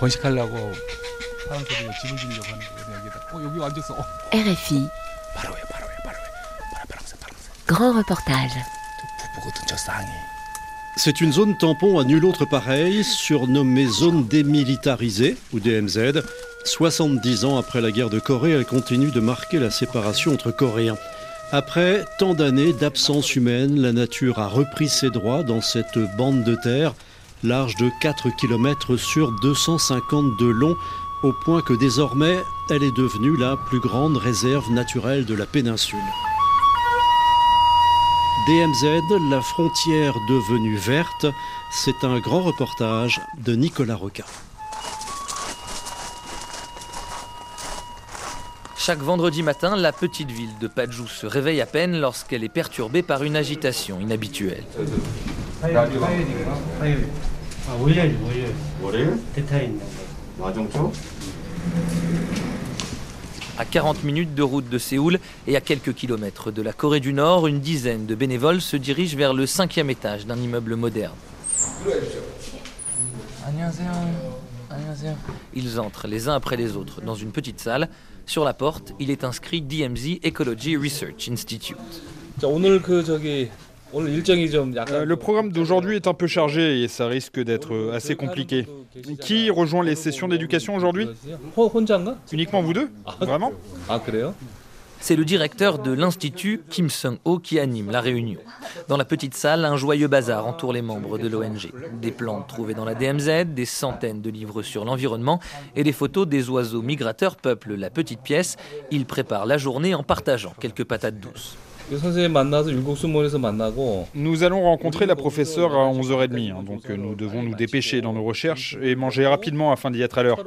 번식하려고 사람들이 집을 지으려고 하는 거거든요 여기다. 어 여기 앉았어. 어. RFI, 바로 왜 바로 왜 바로 왜 바로 파랑새 파랑새. grand reportage. 부부거든 저 쌍이. C'est une zone tampon à nul autre pareil, surnommée zone démilitarisée, ou DMZ. 70 ans après la guerre de Corée, elle continue de marquer la séparation entre Coréens. Après tant d'années d'absence humaine, la nature a repris ses droits dans cette bande de terre, large de 4 km sur 250 de long, au point que désormais, elle est devenue la plus grande réserve naturelle de la péninsule. DMZ, la frontière devenue verte, c'est un grand reportage de Nicolas Roca. Chaque vendredi matin, la petite ville de Paju se réveille à peine lorsqu'elle est perturbée par une agitation inhabituelle. À 40 minutes de route de Séoul et à quelques kilomètres de la Corée du Nord, une dizaine de bénévoles se dirigent vers le cinquième étage d'un immeuble moderne. Ils entrent les uns après les autres dans une petite salle. Sur la porte, il est inscrit DMZ Ecology Research Institute. 자, 오늘 그 저기 오늘 일정이 좀 약간 Euh, le programme d'aujourd'hui est un peu chargé et ça risque d'être euh, assez compliqué. Qui rejoint les sessions d'éducation aujourd'hui Uniquement vous deux Vraiment c'est le directeur de l'Institut Kim Sung-ho qui anime la réunion. Dans la petite salle, un joyeux bazar entoure les membres de l'ONG. Des plantes trouvées dans la DMZ, des centaines de livres sur l'environnement et des photos des oiseaux migrateurs peuplent la petite pièce. Ils préparent la journée en partageant quelques patates douces. Nous allons rencontrer la professeure à 11h30, hein, donc euh, nous devons nous dépêcher dans nos recherches et manger rapidement afin d'y être à l'heure.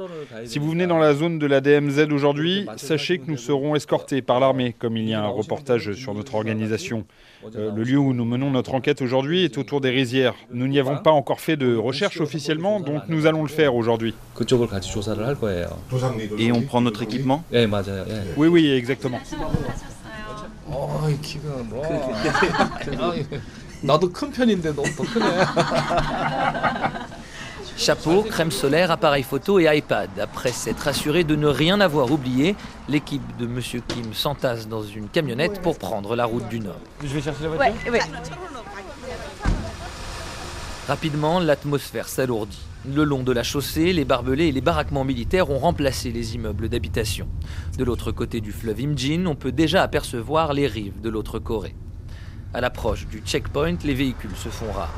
Si vous venez dans la zone de la DMZ aujourd'hui, sachez que nous serons escortés par l'armée, comme il y a un reportage sur notre organisation. Euh, le lieu où nous menons notre enquête aujourd'hui est autour des rizières. Nous n'y avons pas encore fait de recherche officiellement, donc nous allons le faire aujourd'hui. Et on prend notre équipement? Oui, oui, exactement. 어이 키가 뭐. 아이, 나도 큰 편인데 너무 더 크네. Chapeau, crème solaire, appareil photo et iPad. Après s'être assuré de ne rien avoir oublié, l'équipe de Monsieur Kim s'entasse dans une camionnette pour prendre la route du Nord. Je vais chercher la voiture. Rapidement, l'atmosphère s'alourdit. Le long de la chaussée, les barbelés et les baraquements militaires ont remplacé les immeubles d'habitation. De l'autre côté du fleuve Imjin, on peut déjà apercevoir les rives de l'autre Corée. À l'approche du checkpoint, les véhicules se font rares.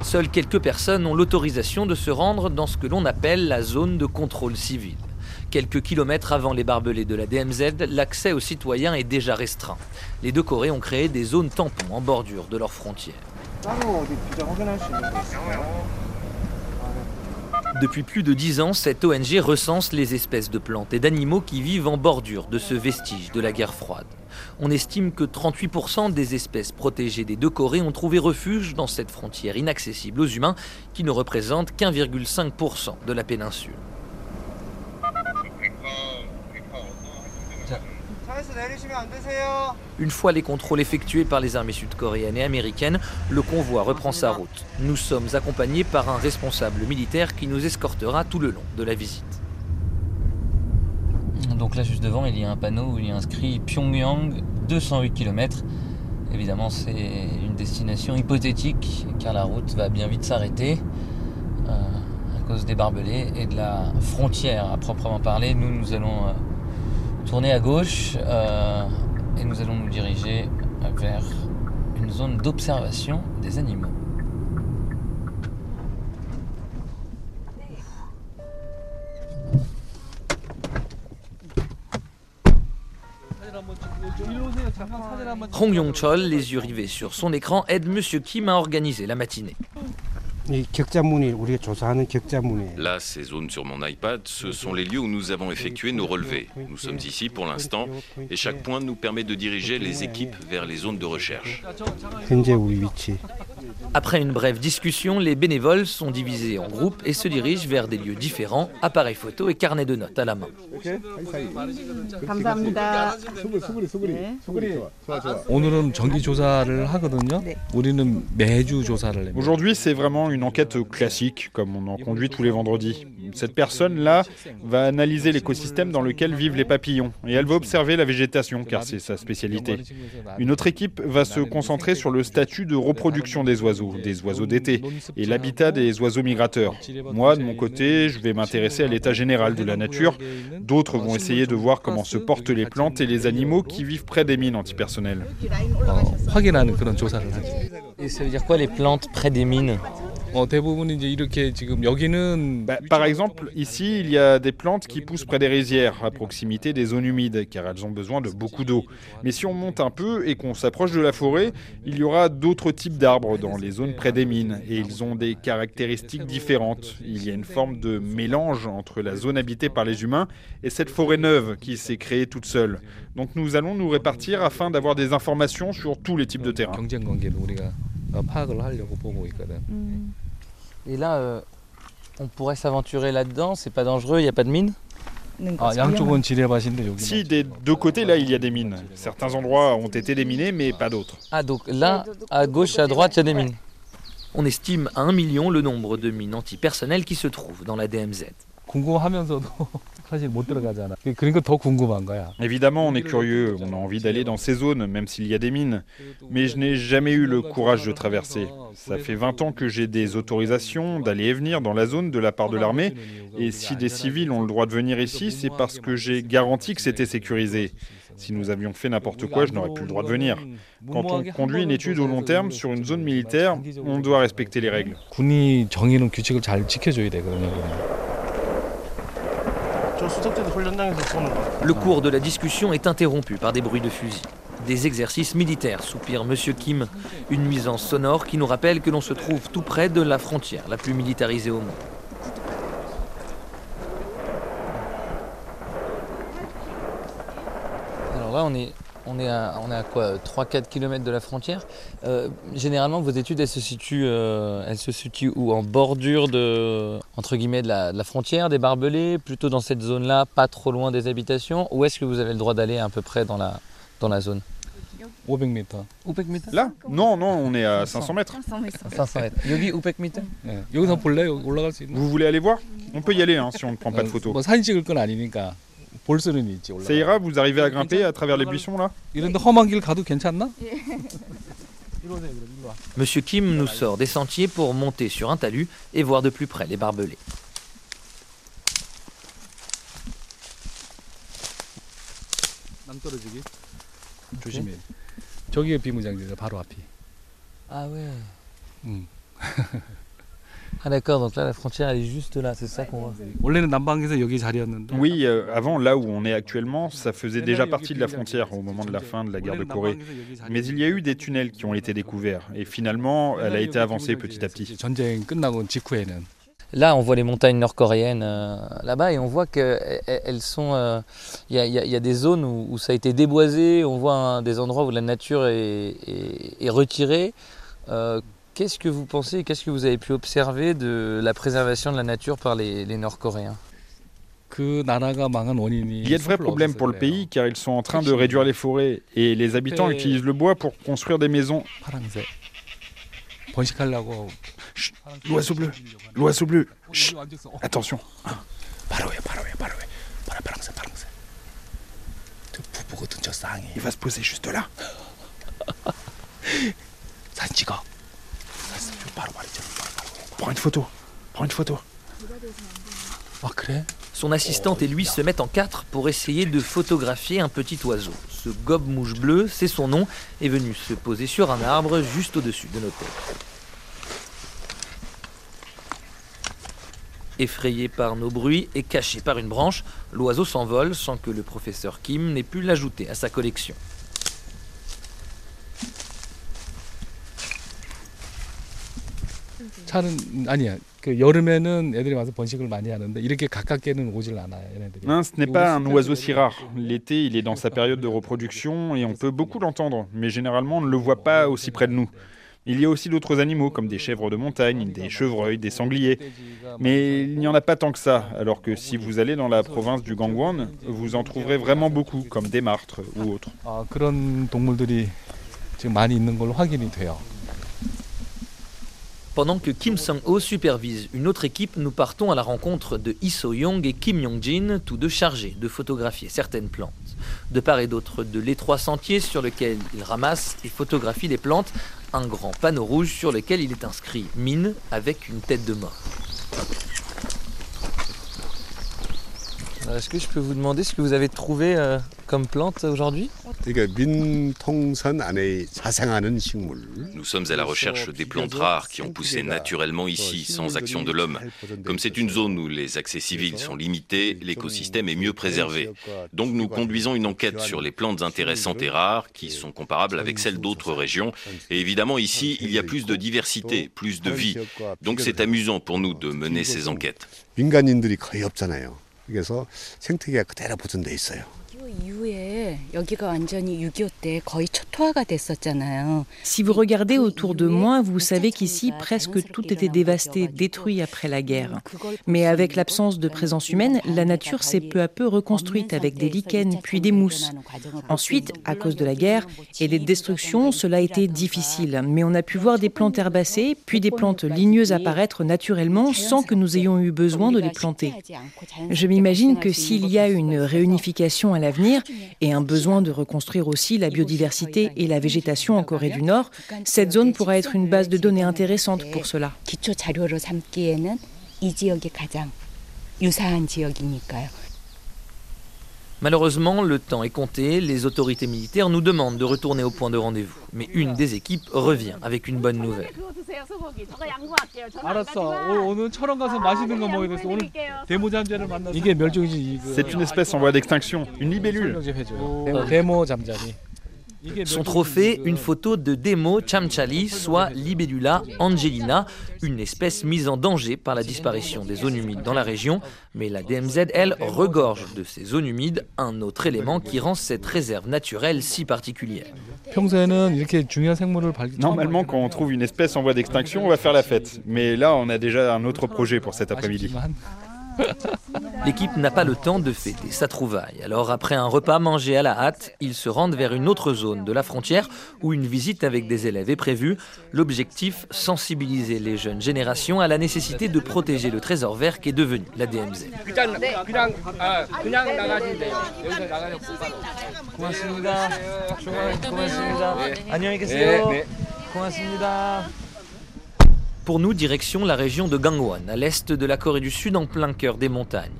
Seules quelques personnes ont l'autorisation de se rendre dans ce que l'on appelle la zone de contrôle civil. Quelques kilomètres avant les barbelés de la DMZ, l'accès aux citoyens est déjà restreint. Les deux Corées ont créé des zones tampons en bordure de leurs frontières. Depuis plus de dix ans, cette ONG recense les espèces de plantes et d'animaux qui vivent en bordure de ce vestige de la guerre froide. On estime que 38% des espèces protégées des deux Corées ont trouvé refuge dans cette frontière inaccessible aux humains qui ne représente qu'1,5% de la péninsule. Une fois les contrôles effectués par les armées sud-coréennes et américaines, le convoi reprend sa route. Nous sommes accompagnés par un responsable militaire qui nous escortera tout le long de la visite. Donc là, juste devant, il y a un panneau où il y a inscrit Pyongyang 208 km. Évidemment, c'est une destination hypothétique car la route va bien vite s'arrêter euh, à cause des barbelés et de la frontière à proprement parler. Nous, nous allons euh, tourner à gauche euh, et nous allons nous diriger vers une zone d'observation des animaux. Hong Yong-chol, les yeux rivés sur son écran, aide Monsieur Kim à organiser la matinée. Là, ces zones sur mon iPad, ce sont les lieux où nous avons effectué nos relevés. Nous sommes ici pour l'instant et chaque point nous permet de diriger les équipes vers les zones de recherche. Après une brève discussion, les bénévoles sont divisés en groupes et se dirigent vers des lieux différents, appareils photo et carnet de notes à la main. Aujourd'hui, c'est vraiment une enquête classique, comme on en conduit tous les vendredis. Cette personne-là va analyser l'écosystème dans lequel vivent les papillons et elle va observer la végétation, car c'est sa spécialité. Une autre équipe va se concentrer sur le statut de reproduction des oiseaux des oiseaux d'été, et l'habitat des oiseaux migrateurs. Moi, de mon côté, je vais m'intéresser à l'état général de la nature. D'autres vont essayer de voir comment se portent les plantes et les animaux qui vivent près des mines antipersonnelles. Et ça veut dire quoi les plantes près des mines? Bah, par exemple, ici, il y a des plantes qui poussent près des rizières, à proximité des zones humides, car elles ont besoin de beaucoup d'eau. Mais si on monte un peu et qu'on s'approche de la forêt, il y aura d'autres types d'arbres dans les zones près des mines, et ils ont des caractéristiques différentes. Il y a une forme de mélange entre la zone habitée par les humains et cette forêt neuve qui s'est créée toute seule. Donc nous allons nous répartir afin d'avoir des informations sur tous les types de terrains. Et là, euh, on pourrait s'aventurer là-dedans, c'est pas dangereux, il n'y a pas de mine? Si des deux côtés là il y a des mines. Certains endroits ont été déminés mais pas d'autres. Ah donc là à gauche à droite il y a des mines. On estime à 1 million le nombre de mines antipersonnelles qui se trouvent dans la DMZ. 궁금하면서도 사실 못 들어가잖아. 그러니까 더 궁금한 거야. Évidemment, on est curieux, on a envie d'aller dans ces zones, même s'il y a des mines. Mais je n'ai jamais eu le courage de traverser. Ça fait 20 ans que j'ai des autorisations d'aller et venir dans la zone de la part de l'armée. Et si des civils ont le droit de venir ici, c'est parce que j'ai garanti que c'était sécurisé. Si nous avions fait n'importe quoi, je n'aurais plus le droit de venir. Quand on conduit une étude au long terme sur une zone militaire, on doit respecter les règles. Le cours de la discussion est interrompu par des bruits de fusil. Des exercices militaires, soupire Monsieur Kim, une nuisance sonore qui nous rappelle que l'on se trouve tout près de la frontière la plus militarisée au monde. Alors là, on est, on est à, quoi 3-4 km de la frontière. Euh, généralement, vos études, elles se situent, euh, elles se situent où? En bordure de, entre guillemets, de la, frontière, des barbelés Plutôt dans cette zone-là, pas trop loin des habitations? Ou est-ce que vous avez le droit d'aller à peu près dans la, dans la zone? Là? Non, non, on est à 500 mètres. 500 mètres. Vous voulez aller voir? On peut y aller hein, si on ne prend pas de photos. C'est ira, vous arrivez à grimper à travers les buissons là? Monsieur Kim nous sort des sentiers pour monter sur un talus et voir de plus près les barbelés. Ah ouais. Ah d'accord, donc là la frontière elle est juste là, c'est ça qu'on voit. Oui, euh, avant là où on est actuellement, ça faisait déjà partie de la frontière au moment de la fin de la guerre de Corée. Mais il y a eu des tunnels qui ont été découverts et finalement elle a été avancée petit à petit. Là, on voit les montagnes nord-coréennes euh, là-bas et on voit qu'elles sont. Euh, il y, a des zones où, ça a été déboisé, on voit des endroits où la nature est, retirée. Qu'est-ce que vous pensez, qu'est-ce que vous avez pu observer de la préservation de la nature par les, Nord-Coréens? Il y a de vrais problèmes pour le pays car ils sont en train de réduire les forêts et les habitants utilisent le bois pour construire des maisons. L'oiseau bleu, l'oiseau bleu, attention. Il va se poser juste là. Prends une photo. Prends une photo. Son assistante et lui se mettent en quatre pour essayer de photographier un petit oiseau. Ce gobe-mouche bleu, c'est son nom, est venu se poser sur un arbre juste au-dessus de nos têtes. Effrayé par nos bruits et caché par une branche, l'oiseau s'envole sans que le professeur Kim n'ait pu l'ajouter à sa collection. 차는 아니야. 그 여름에는 애들이 와서 번식을 많이 하는데 이렇게 가깝게는 오질 않아요, 얘네들이. Non, ce n'est pas un oiseau si rare. L'été, il est dans sa période de reproduction et on peut beaucoup l'entendre, mais généralement on ne le voit pas aussi près de nous. Il y a aussi d'autres animaux comme des chèvres de montagne, des chevreuils, des sangliers. Mais il n'y en a pas tant que ça, alors que si vous allez dans la province du Gangwon, vous en trouverez vraiment beaucoup, comme des martres ou autres. 아, 그런 동물들이 지금 많이 있는 걸로 확인이 돼요. Pendant que Kim Sung-ho supervise une autre équipe, nous partons à la rencontre de Lee So-young et Kim Yong-jin, tous deux chargés de photographier certaines plantes. De part et d'autre de l'étroit sentier sur lequel ils ramassent et photographient les plantes, un grand panneau rouge sur lequel il est inscrit mine avec une tête de mort. Est-ce que je peux vous demander ce que vous avez trouvé euh, comme plante aujourd'hui Nous sommes à la recherche des plantes rares qui ont poussé naturellement ici, sans action de l'homme. Comme c'est une zone où les accès civils sont limités, l'écosystème est mieux préservé. Donc nous conduisons une enquête sur les plantes intéressantes et rares qui sont comparables avec celles d'autres régions. Et évidemment ici, il y a plus de diversité, plus de vie. Donc c'est amusant pour nous de mener ces enquêtes. 민간인들이 거의 없잖아요. 그래서 생태계가 그대로 보존돼 있어요. 이후에 여기가 완전히 6.25 때 거의 초토화가 됐었잖아요. Si vous regardez autour de moi, vous savez qu'ici, presque tout était dévasté, détruit après la guerre. Mais avec l'absence de présence humaine, la nature s'est peu à peu reconstruite avec des lichens, puis des mousses. Ensuite, à cause de la guerre et des destructions, cela a été difficile. Mais on a pu voir des plantes herbacées, puis des plantes ligneuses apparaître naturellement sans que nous ayons eu besoin de les planter. Je m'imagine que s'il y a une réunification à l'avenir, et un besoin de reconstruire aussi la biodiversité et la végétation en Corée du Nord, cette zone pourra être une base de données intéressante pour cela. Malheureusement, le temps est compté, les autorités militaires nous demandent de retourner au point de rendez-vous. Mais une des équipes revient avec une bonne nouvelle. C'est une espèce en voie d'extinction, une libellule. Son trophée, une photo de Demo Chamchali, soit Libellula angelina, une espèce mise en danger par la disparition des zones humides dans la région. Mais la DMZ, elle, regorge de ces zones humides, un autre élément qui rend cette réserve naturelle si particulière. Normalement, quand on trouve une espèce en voie d'extinction, on va faire la fête. Mais là, on a déjà un autre projet pour cet après-midi. L'équipe n'a pas le temps de fêter sa trouvaille. Alors, après un repas mangé à la hâte, ils se rendent vers une autre zone de la frontière où une visite avec des élèves est prévue. L'objectif, sensibiliser les jeunes générations à la nécessité de protéger le trésor vert qu'est devenu la DMZ. Pour nous, direction la région de Gangwon, à l'est de la Corée du Sud, en plein cœur des montagnes.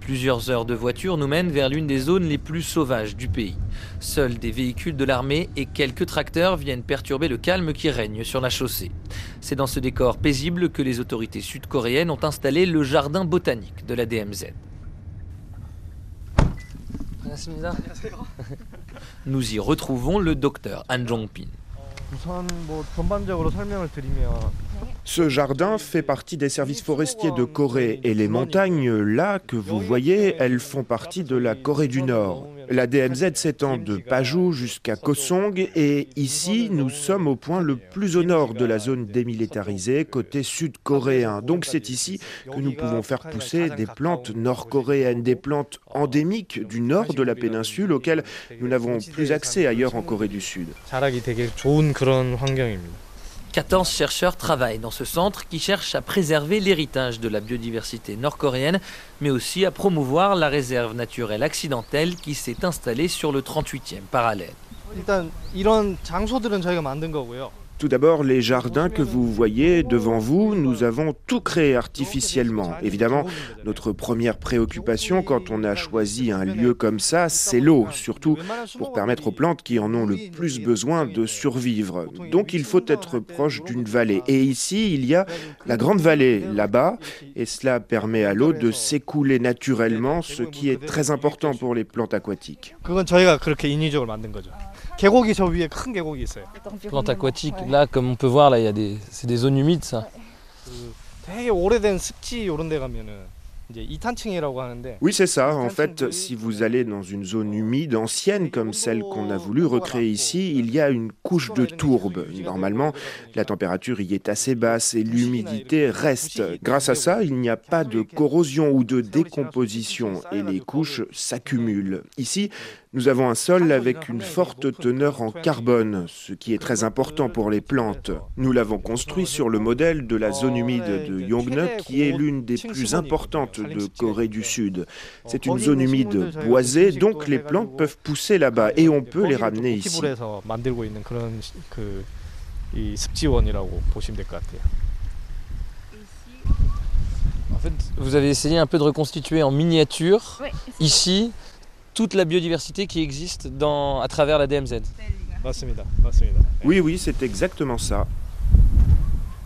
Plusieurs heures de voiture nous mènent vers l'une des zones les plus sauvages du pays. Seuls des véhicules de l'armée et quelques tracteurs viennent perturber le calme qui règne sur la chaussée. C'est dans ce décor paisible que les autorités sud-coréennes ont installé le jardin botanique de la DMZ. Nous y retrouvons le docteur Han Jong-pin. Ce jardin fait partie des services forestiers de Corée et les montagnes là que vous voyez, elles font partie de la Corée du Nord. La DMZ s'étend de Paju jusqu'à Kosong et ici nous sommes au point le plus au nord de la zone démilitarisée côté sud-coréen. Donc c'est ici que nous pouvons faire pousser des plantes nord-coréennes, des plantes endémiques du nord de la péninsule auxquelles nous n'avons plus accès ailleurs en Corée du Sud. 14 chercheurs travaillent dans ce centre qui cherche à préserver l'héritage de la biodiversité nord-coréenne, mais aussi à promouvoir la réserve naturelle accidentelle qui s'est installée sur le 38e parallèle. Tout d'abord, les jardins que vous voyez devant vous, nous avons tout créé artificiellement. Évidemment, notre première préoccupation quand on a choisi un lieu comme ça, c'est l'eau, surtout pour permettre aux plantes qui en ont le plus besoin de survivre. Donc il faut être proche d'une vallée. Et ici, il y a la grande vallée là-bas, et cela permet à l'eau de s'écouler naturellement, ce qui est très important pour les plantes aquatiques. Kérogi sur là, comme on peut voir, là, il y a des, c'est des zones humides, ça. Oui, c'est ça. En fait, si vous allez dans une zone humide ancienne comme celle qu'on a voulu recréer ici, il y a une couche de tourbe. Normalement, la température y est assez basse et l'humidité reste. Grâce à ça, il n'y a pas de corrosion ou de décomposition et les couches s'accumulent. Ici, nous avons un sol avec une forte teneur en carbone, ce qui est très important pour les plantes. Nous l'avons construit sur le modèle de la zone humide de Yongne, qui est l'une des plus importantes de Corée du Sud. C'est une zone humide boisée, donc les plantes peuvent pousser là-bas et on peut les ramener ici. En fait, vous avez essayé un peu de reconstituer en miniature, ici, toute la biodiversité qui existe dans, à travers la DMZ. Oui, oui, c'est exactement ça.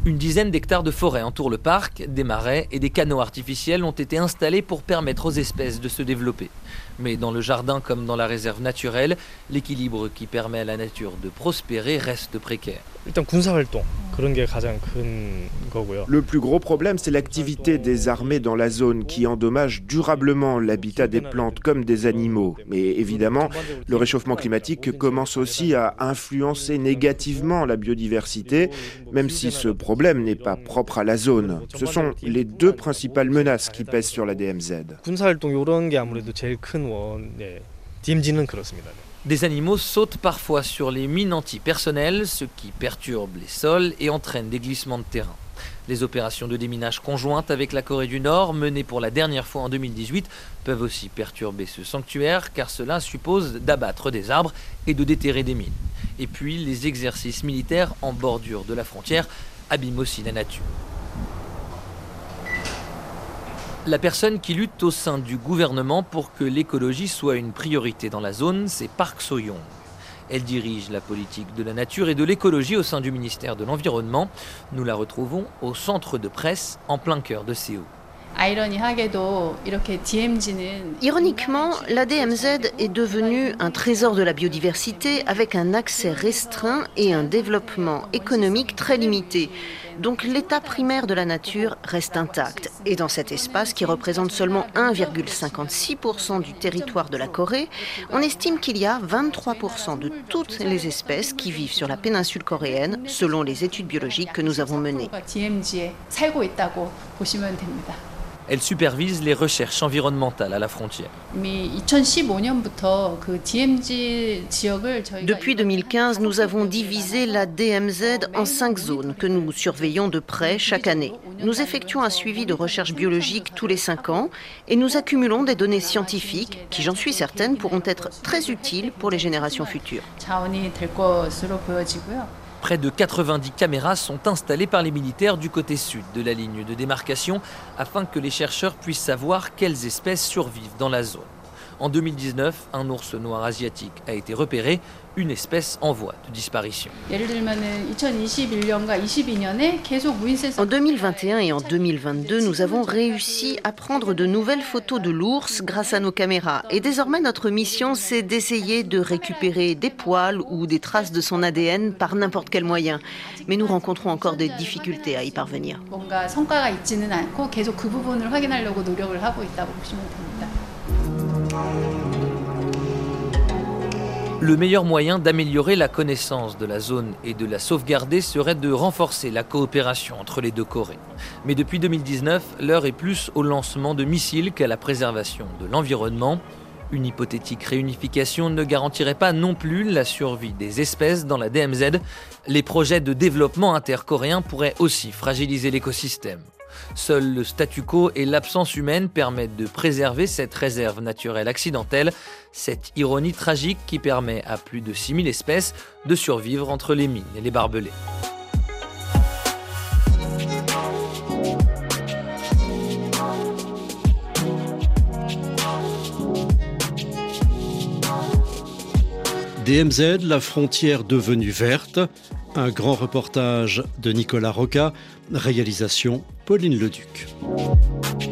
Une dizaine d'hectares de forêt entourent le parc, des marais et des canaux artificiels ont été installés pour permettre aux espèces de se développer. Mais dans le jardin comme dans la réserve naturelle, l'équilibre qui permet à la nature de prospérer reste précaire. Le plus gros problème, c'est l'activité des armées dans la zone qui endommage durablement l'habitat des plantes comme des animaux. Mais évidemment, le réchauffement climatique commence aussi à influencer négativement la biodiversité, même si ce problème n'est pas propre à la zone. Ce sont les deux principales menaces qui pèsent sur la DMZ. Des animaux sautent parfois sur les mines antipersonnelles, ce qui perturbe les sols et entraîne des glissements de terrain. Les opérations de déminage conjointes avec la Corée du Nord, menées pour la dernière fois en 2018, peuvent aussi perturber ce sanctuaire car cela suppose d'abattre des arbres et de déterrer des mines. Et puis les exercices militaires en bordure de la frontière abîment aussi la nature. La personne qui lutte au sein du gouvernement pour que l'écologie soit une priorité dans la zone, c'est Park So-young. Elle dirige la politique de la nature et de l'écologie au sein du ministère de l'Environnement. Nous la retrouvons au centre de presse en plein cœur de Séoul. Ironiquement, la DMZ est devenue un trésor de la biodiversité avec un accès restreint et un développement économique très limité. Donc l'état primaire de la nature reste intact. Et dans cet espace qui représente seulement 1,56% du territoire de la Corée, on estime qu'il y a 23% de toutes les espèces qui vivent sur la péninsule coréenne, selon les études biologiques que nous avons menées. Elle supervise les recherches environnementales à la frontière. Depuis 2015, nous avons divisé la DMZ en cinq zones que nous surveillons de près chaque année. Nous effectuons un suivi de recherche biologique tous les cinq ans et nous accumulons des données scientifiques qui, j'en suis certaine, pourront être très utiles pour les générations futures. Près de 90 caméras sont installées par les militaires du côté sud de la ligne de démarcation afin que les chercheurs puissent savoir quelles espèces survivent dans la zone. En 2019, un ours noir asiatique a été repéré, une espèce en voie de disparition. En 2021 et en 2022, nous avons réussi à prendre de nouvelles photos de l'ours grâce à nos caméras. Et désormais, notre mission, c'est d'essayer de récupérer des poils ou des traces de son ADN par n'importe quel moyen. Mais nous rencontrons encore des difficultés à y parvenir. Le meilleur moyen d'améliorer la connaissance de la zone et de la sauvegarder serait de renforcer la coopération entre les deux Corées. Mais depuis 2019, l'heure est plus au lancement de missiles qu'à la préservation de l'environnement. Une hypothétique réunification ne garantirait pas non plus la survie des espèces dans la DMZ. Les projets de développement intercoréens pourraient aussi fragiliser l'écosystème. Seul le statu quo et l'absence humaine permettent de préserver cette réserve naturelle accidentelle, cette ironie tragique qui permet à plus de 6000 espèces de survivre entre les mines et les barbelés. DMZ, la frontière devenue verte, un grand reportage de Nicolas Roca, réalisation Pauline Leduc.